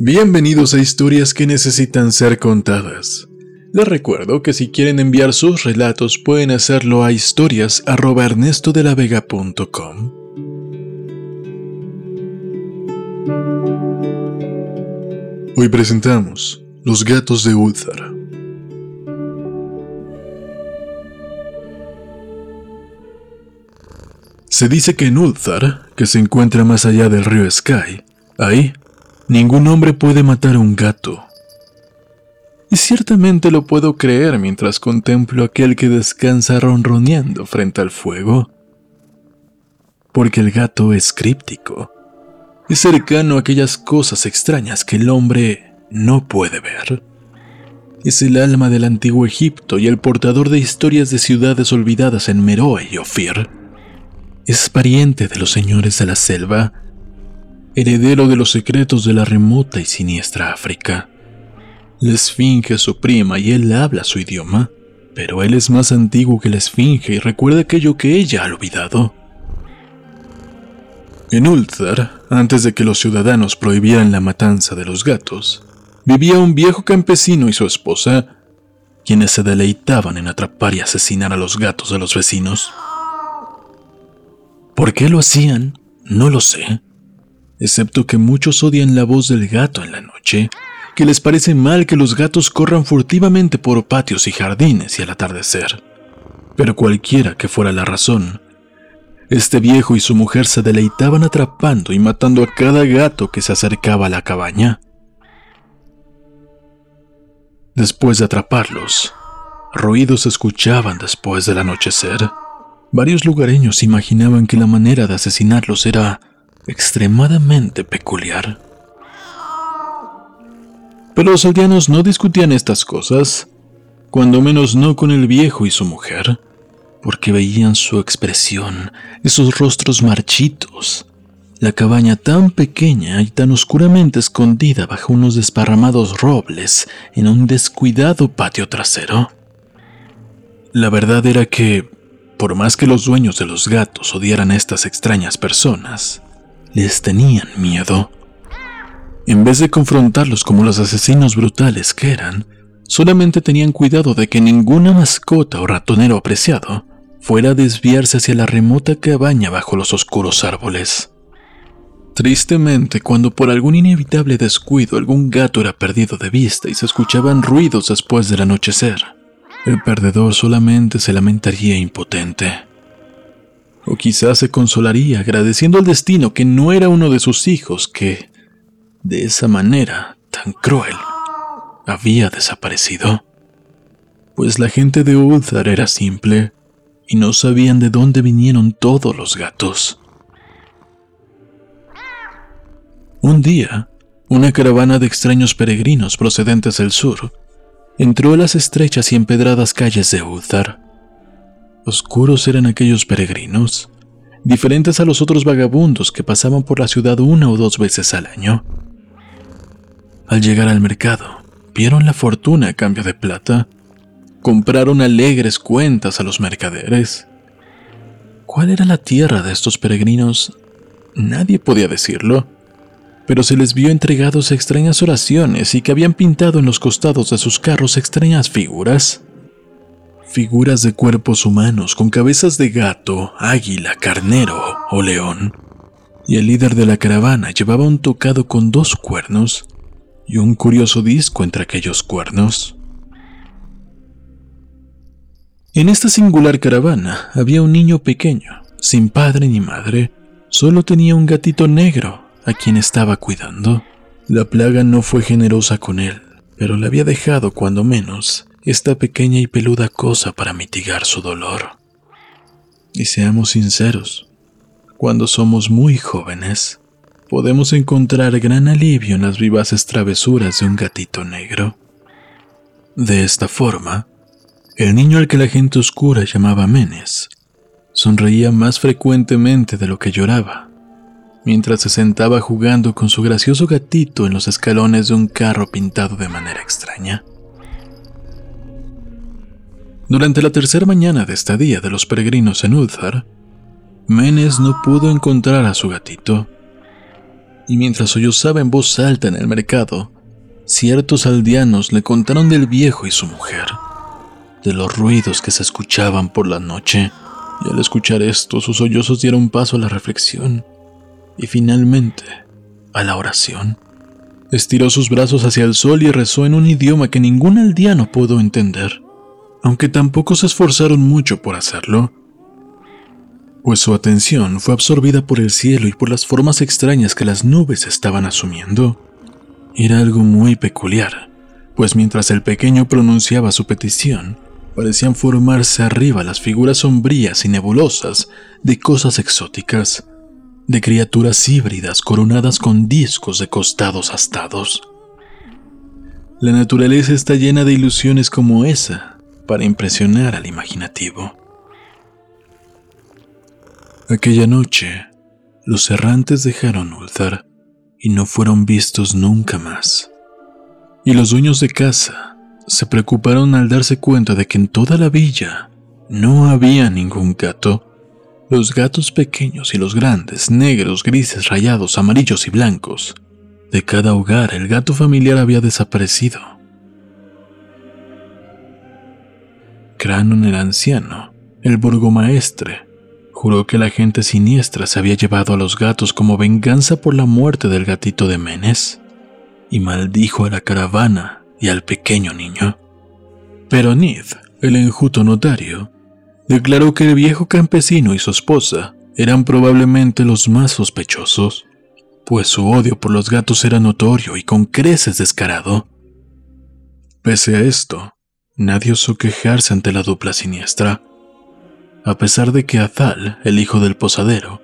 Bienvenidos a historias que necesitan ser contadas. Les recuerdo que si quieren enviar sus relatos pueden hacerlo a historias@ernestodelavega.com. Hoy presentamos Los gatos de Ulthar. Se dice que en Ulthar, que se encuentra más allá del río Sky, ahí Ningún hombre puede matar a un gato. Y ciertamente lo puedo creer mientras contemplo aquel que descansa ronroneando frente al fuego. Porque el gato es críptico. Es cercano a aquellas cosas extrañas que el hombre no puede ver. Es el alma del antiguo Egipto y el portador de historias de ciudades olvidadas en Meroe y Ofir. Es pariente de los señores de la selva heredero de los secretos de la remota y siniestra África. La esfinge es su prima y él habla su idioma, pero él es más antiguo que la esfinge y recuerda aquello que ella ha olvidado. En Ulthar, antes de que los ciudadanos prohibieran la matanza de los gatos, vivía un viejo campesino y su esposa, quienes se deleitaban en atrapar y asesinar a los gatos de los vecinos. ¿Por qué lo hacían? No lo sé excepto que muchos odian la voz del gato en la noche, que les parece mal que los gatos corran furtivamente por patios y jardines y al atardecer. Pero cualquiera que fuera la razón, este viejo y su mujer se deleitaban atrapando y matando a cada gato que se acercaba a la cabaña. Después de atraparlos, ruidos se escuchaban después del anochecer. Varios lugareños imaginaban que la manera de asesinarlos era extremadamente peculiar. Pero los aldeanos no discutían estas cosas, cuando menos no con el viejo y su mujer, porque veían su expresión, esos rostros marchitos, la cabaña tan pequeña y tan oscuramente escondida bajo unos desparramados robles en un descuidado patio trasero. La verdad era que, por más que los dueños de los gatos odiaran a estas extrañas personas, les tenían miedo. En vez de confrontarlos como los asesinos brutales que eran, solamente tenían cuidado de que ninguna mascota o ratonero apreciado fuera a desviarse hacia la remota cabaña bajo los oscuros árboles. Tristemente, cuando por algún inevitable descuido algún gato era perdido de vista y se escuchaban ruidos después del anochecer, el perdedor solamente se lamentaría impotente. O quizás se consolaría agradeciendo al destino que no era uno de sus hijos que, de esa manera tan cruel, había desaparecido. Pues la gente de Ulthar era simple y no sabían de dónde vinieron todos los gatos. Un día, una caravana de extraños peregrinos procedentes del sur entró a las estrechas y empedradas calles de Ulthar Oscuros eran aquellos peregrinos, diferentes a los otros vagabundos que pasaban por la ciudad una o dos veces al año. Al llegar al mercado, vieron la fortuna a cambio de plata, compraron alegres cuentas a los mercaderes. ¿Cuál era la tierra de estos peregrinos? Nadie podía decirlo, pero se les vio entregados a extrañas oraciones y que habían pintado en los costados de sus carros extrañas figuras figuras de cuerpos humanos con cabezas de gato, águila, carnero o león. Y el líder de la caravana llevaba un tocado con dos cuernos y un curioso disco entre aquellos cuernos. En esta singular caravana había un niño pequeño, sin padre ni madre, solo tenía un gatito negro a quien estaba cuidando. La plaga no fue generosa con él, pero le había dejado cuando menos esta pequeña y peluda cosa para mitigar su dolor. Y seamos sinceros, cuando somos muy jóvenes, podemos encontrar gran alivio en las vivaces travesuras de un gatito negro. De esta forma, el niño al que la gente oscura llamaba Menes sonreía más frecuentemente de lo que lloraba, mientras se sentaba jugando con su gracioso gatito en los escalones de un carro pintado de manera extraña. Durante la tercera mañana de estadía de los peregrinos en Ulthar, Menes no pudo encontrar a su gatito. y mientras sollozaba en voz alta en el mercado, ciertos aldeanos le contaron del viejo y su mujer, de los ruidos que se escuchaban por la noche, y al escuchar esto sus sollozos dieron paso a la reflexión y finalmente a la oración. Estiró sus brazos hacia el sol y rezó en un idioma que ningún aldeano pudo entender, aunque tampoco se esforzaron mucho por hacerlo, pues su atención fue absorbida por el cielo y por las formas extrañas que las nubes estaban asumiendo. Era algo muy peculiar, pues mientras el pequeño pronunciaba su petición, parecían formarse arriba las figuras sombrías y nebulosas de cosas exóticas, de criaturas híbridas coronadas con discos de costados astados. La naturaleza está llena de ilusiones como esa para impresionar al imaginativo. Aquella noche, los errantes dejaron Ulthar y no fueron vistos nunca más. Y los dueños de casa se preocuparon al darse cuenta de que en toda la villa no había ningún gato los gatos pequeños y los grandes, negros, grises, rayados, amarillos y blancos. De cada hogar el gato familiar había desaparecido. Cranon el anciano, el burgomaestre, juró que la gente siniestra se había llevado a los gatos como venganza por la muerte del gatito de Menes, y maldijo a la caravana y al pequeño niño. Pero Nid, el enjuto notario, declaró que el viejo campesino y su esposa eran probablemente los más sospechosos, pues su odio por los gatos era notorio y con creces descarado. Pese a esto, nadie osó quejarse ante la dupla siniestra, a pesar de que Azal, el hijo del posadero,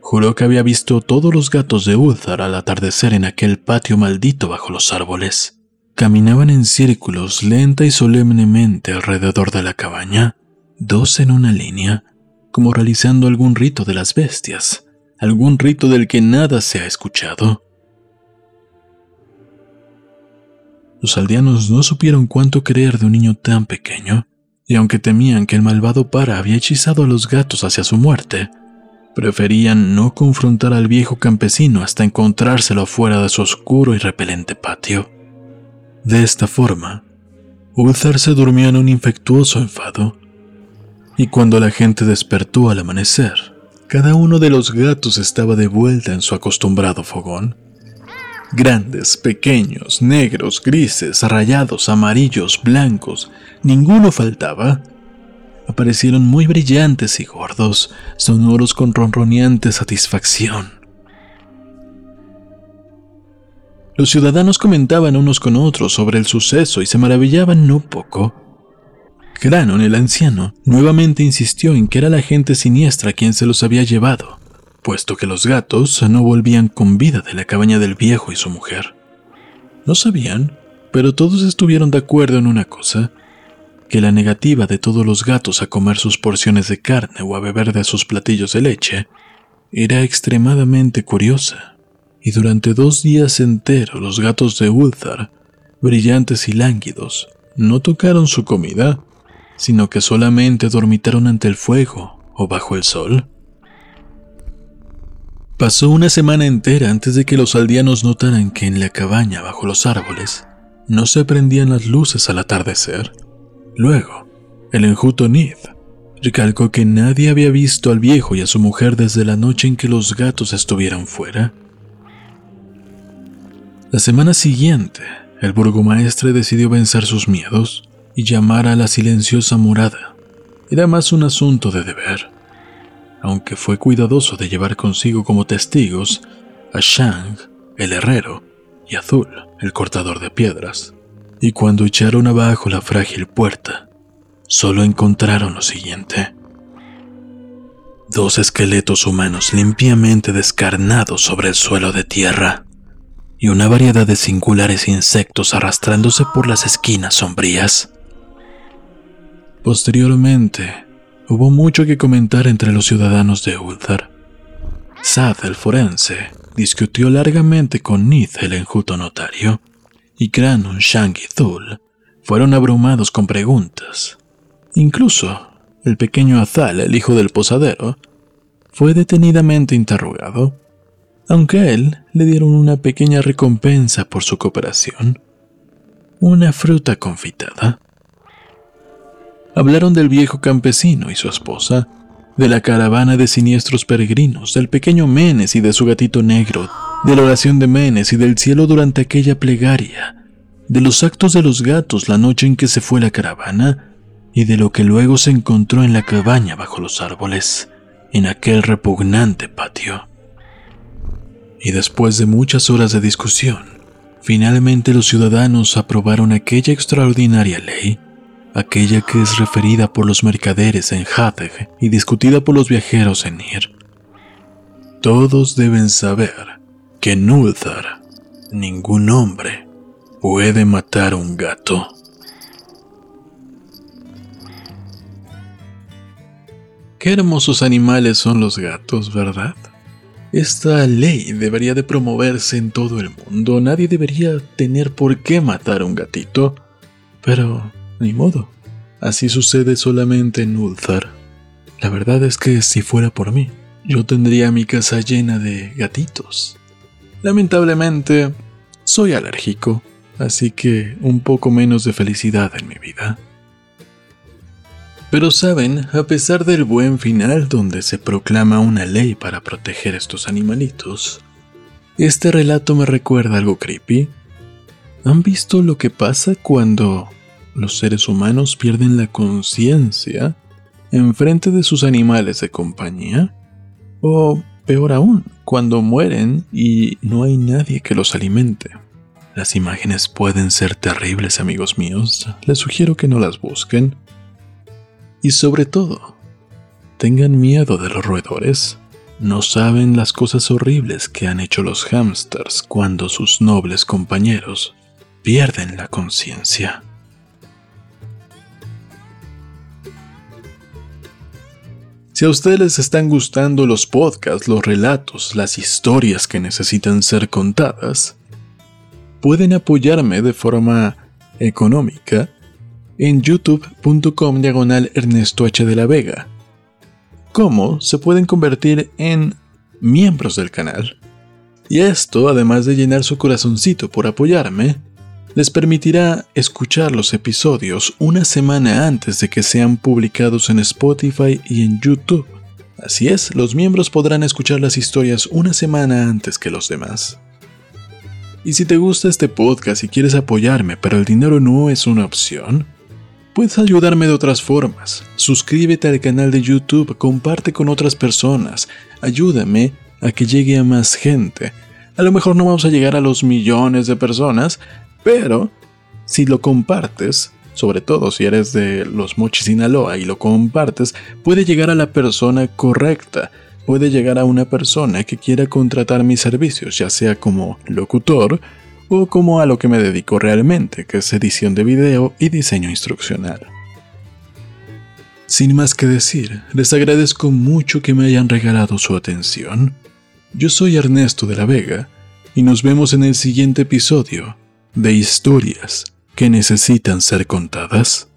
juró que había visto todos los gatos de Uthar al atardecer en aquel patio maldito bajo los árboles. Caminaban en círculos lenta y solemnemente alrededor de la cabaña, dos en una línea, como realizando algún rito de las bestias, algún rito del que nada se ha escuchado. Los aldeanos no supieron cuánto creer de un niño tan pequeño, y aunque temían que el malvado para había hechizado a los gatos hacia su muerte, preferían no confrontar al viejo campesino hasta encontrárselo fuera de su oscuro y repelente patio. De esta forma, Ulthar se durmió en un infectuoso enfado, y cuando la gente despertó al amanecer, cada uno de los gatos estaba de vuelta en su acostumbrado fogón. Grandes, pequeños, negros, grises, rayados, amarillos, blancos, ninguno faltaba. Aparecieron muy brillantes y gordos, sonoros con ronroneante satisfacción. Los ciudadanos comentaban unos con otros sobre el suceso y se maravillaban no poco Granon, el anciano, nuevamente insistió en que era la gente siniestra quien se los había llevado, puesto que los gatos no volvían con vida de la cabaña del viejo y su mujer. No sabían, pero todos estuvieron de acuerdo en una cosa, que la negativa de todos los gatos a comer sus porciones de carne o a beber de sus platillos de leche era extremadamente curiosa, y durante dos días enteros los gatos de Ulthar, brillantes y lánguidos, no tocaron su comida sino que solamente dormitaron ante el fuego o bajo el sol. Pasó una semana entera antes de que los aldeanos notaran que en la cabaña bajo los árboles no se prendían las luces al atardecer. Luego, el enjuto Nid recalcó que nadie había visto al viejo y a su mujer desde la noche en que los gatos estuvieran fuera. La semana siguiente, el burgomaestre decidió vencer sus miedos y llamar a la silenciosa morada era más un asunto de deber, aunque fue cuidadoso de llevar consigo como testigos a Shang, el herrero, y Azul, el cortador de piedras. Y cuando echaron abajo la frágil puerta, solo encontraron lo siguiente. Dos esqueletos humanos limpiamente descarnados sobre el suelo de tierra y una variedad de singulares insectos arrastrándose por las esquinas sombrías. Posteriormente, hubo mucho que comentar entre los ciudadanos de Ulthar. Sad, el forense, discutió largamente con Nith, el enjuto notario, y Granun, Shang y Thul fueron abrumados con preguntas. Incluso, el pequeño Azal, el hijo del posadero, fue detenidamente interrogado. aunque a él le dieron una pequeña recompensa por su cooperación, una fruta confitada. Hablaron del viejo campesino y su esposa, de la caravana de siniestros peregrinos, del pequeño Menes y de su gatito negro, de la oración de Menes y del cielo durante aquella plegaria, de los actos de los gatos la noche en que se fue la caravana y de lo que luego se encontró en la cabaña bajo los árboles, en aquel repugnante patio. Y después de muchas horas de discusión, finalmente los ciudadanos aprobaron aquella extraordinaria ley aquella que es referida por los mercaderes en Hadeg y discutida por los viajeros en Ir. Todos deben saber que en ningún hombre puede matar un gato. Qué hermosos animales son los gatos, ¿verdad? Esta ley debería de promoverse en todo el mundo. Nadie debería tener por qué matar a un gatito. Pero ni modo. Así sucede solamente en Ulthar. La verdad es que si fuera por mí, yo tendría mi casa llena de gatitos. Lamentablemente, soy alérgico, así que un poco menos de felicidad en mi vida. Pero saben, a pesar del buen final donde se proclama una ley para proteger estos animalitos, este relato me recuerda algo creepy. ¿Han visto lo que pasa cuando los seres humanos pierden la conciencia en frente de sus animales de compañía? O peor aún, cuando mueren y no hay nadie que los alimente. Las imágenes pueden ser terribles, amigos míos. Les sugiero que no las busquen. Y sobre todo, tengan miedo de los roedores. No saben las cosas horribles que han hecho los hámsters cuando sus nobles compañeros pierden la conciencia. Si a ustedes les están gustando los podcasts, los relatos, las historias que necesitan ser contadas, pueden apoyarme de forma económica en youtube.com diagonal Ernesto H. de la Vega. ¿Cómo se pueden convertir en miembros del canal? Y esto, además de llenar su corazoncito por apoyarme, les permitirá escuchar los episodios una semana antes de que sean publicados en Spotify y en YouTube. Así es, los miembros podrán escuchar las historias una semana antes que los demás. Y si te gusta este podcast y quieres apoyarme, pero el dinero no es una opción, puedes ayudarme de otras formas. Suscríbete al canal de YouTube, comparte con otras personas, ayúdame a que llegue a más gente. A lo mejor no vamos a llegar a los millones de personas, pero si lo compartes, sobre todo si eres de los Mochis Sinaloa y lo compartes, puede llegar a la persona correcta. Puede llegar a una persona que quiera contratar mis servicios, ya sea como locutor o como a lo que me dedico realmente, que es edición de video y diseño instruccional. Sin más que decir, les agradezco mucho que me hayan regalado su atención. Yo soy Ernesto de la Vega y nos vemos en el siguiente episodio de historias que necesitan ser contadas?